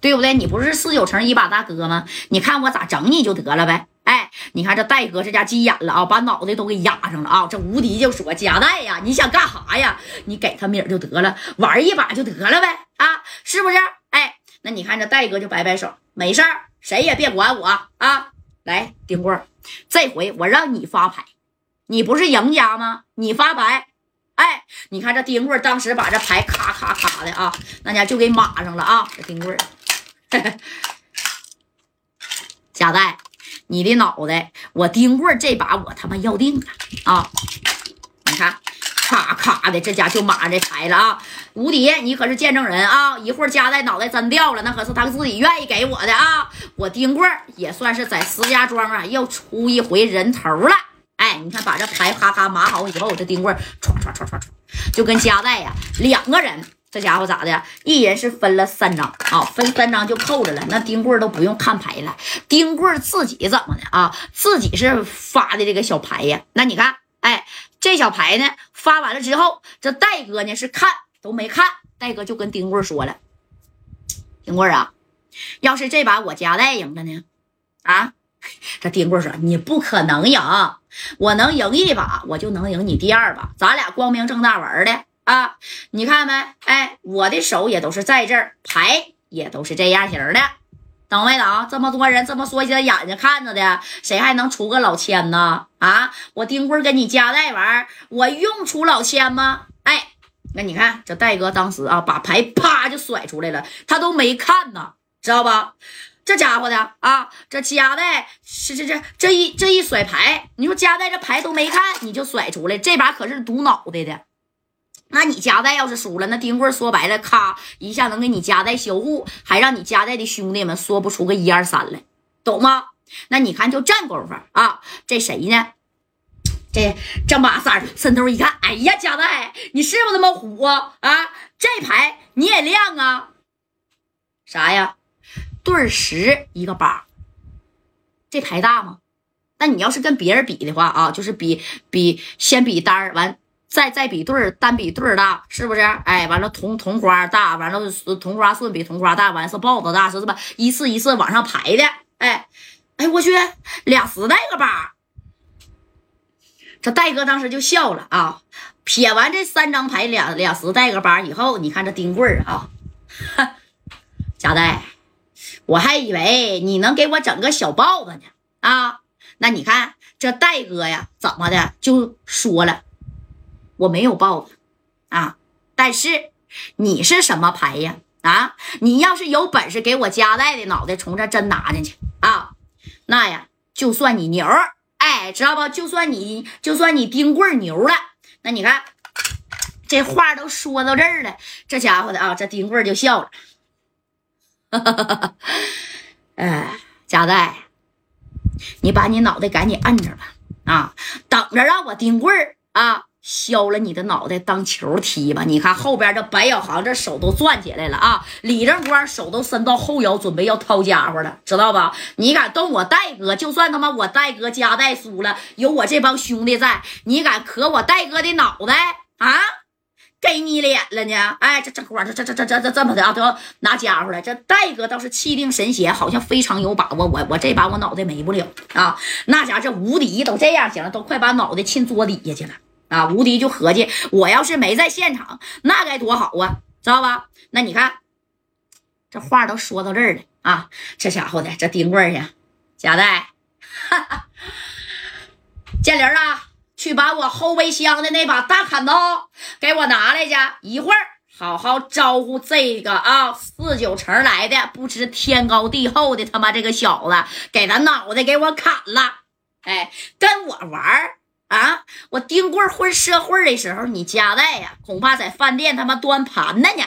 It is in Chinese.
对不对？你不是四九城一把大哥吗？你看我咋整你就得了呗。哎，你看这戴哥这家急眼了啊，把脑袋都给压上了啊。这无敌就说：“夹带呀，你想干啥呀？你给他米儿就得了，玩一把就得了呗啊，是不是？哎，那你看这戴哥就摆摆手，没事儿，谁也别管我啊。来，丁棍儿，这回我让你发牌，你不是赢家吗？你发牌。”哎，你看这丁棍当时把这牌咔咔咔的啊，那家就给码上了啊。这丁棍儿，贾代，你的脑袋，我丁棍这把我他妈要定了啊！你看，咔咔的，这家就码这牌了啊。无敌，你可是见证人啊！一会儿贾代脑袋真掉了，那可是他自己愿意给我的啊。我丁棍也算是在石家庄啊，又出一回人头了。哎，你看，把这牌咔咔码好以后，我这丁棍唰唰唰唰唰，就跟夹带呀，两个人，这家伙咋的？一人是分了三张啊，分三张就扣着了。那丁棍都不用看牌了，丁棍自己怎么的啊？自己是发的这个小牌呀。那你看，哎，这小牌呢，发完了之后，这戴哥呢是看都没看，戴哥就跟丁棍说了：“丁棍啊，要是这把我夹带赢了呢？啊？” 这丁棍说：“你不可能赢。”我能赢一把，我就能赢你第二把，咱俩光明正大玩的啊！你看没？哎，我的手也都是在这儿，牌也都是这样型的，懂没懂？这么多人这么说些眼睛看着的，谁还能出个老千呢？啊！我丁棍跟你夹带玩，我用出老千吗？哎，那你看这戴哥当时啊，把牌啪就甩出来了，他都没看呢，知道吧？这家伙的啊，这夹带是这这这一这一甩牌，你说夹带这牌都没看，你就甩出来，这把可是赌脑袋的。那你夹带要是输了，那丁棍说白了，咔一下能给你夹带销户，还让你夹带的兄弟们说不出个一二三来，懂吗？那你看就这功夫啊，这谁呢？这这马三伸头一看，哎呀，夹带，你是不是那么虎啊？啊这牌你也亮啊？啥呀？对十一个八，这牌大吗？那你要是跟别人比的话啊，就是比比先比单完，再再比对儿，单比对儿大，是不是？哎，完了同同花大，完了同花顺比同花大，完是豹子大，是吧？一次一次往上排的，哎哎，我去俩十带个八，这戴哥当时就笑了啊！撇完这三张牌，俩俩十带个八以后，你看这丁棍儿啊，贾带。我还以为你能给我整个小豹子呢啊！那你看这戴哥呀，怎么的就说了，我没有豹子啊，但是你是什么牌呀？啊，你要是有本事给我夹带的脑袋从这真拿进去啊，那呀就算你牛，哎，知道不？就算你就算你丁棍牛了。那你看这话都说到这儿了，这家伙的啊，这丁棍就笑了。哈哈哈！哎，贾代，你把你脑袋赶紧摁着吧，啊，等着让我丁棍儿啊削了你的脑袋当球踢吧。你看后边这白小航这手都攥起来了啊，李正光手都伸到后腰，准备要掏家伙了，知道吧？你敢动我戴哥，就算他妈我戴哥家带输了，有我这帮兄弟在，你敢磕我戴哥的脑袋啊？给你脸了呢！哎，这这块这这这这这这这么的啊，都要拿家伙了。这戴哥倒是气定神闲，好像非常有把握。我我这把我脑袋没不了啊！那家这无敌都这样型了，都快把脑袋沁桌底下去了啊！无敌就合计，我要是没在现场，那该多好啊，知道吧？那你看，这话都说到这儿了啊！这家伙的这丁棍儿贾带，建林啊！去把我后备箱的那把大砍刀给我拿来去，一会儿好好招呼这个啊四九城来的不知天高地厚的他妈这个小子，给他脑袋给我砍了！哎，跟我玩啊！我丁棍混社会的时候，你夹带呀，恐怕在饭店他妈端盘子呢。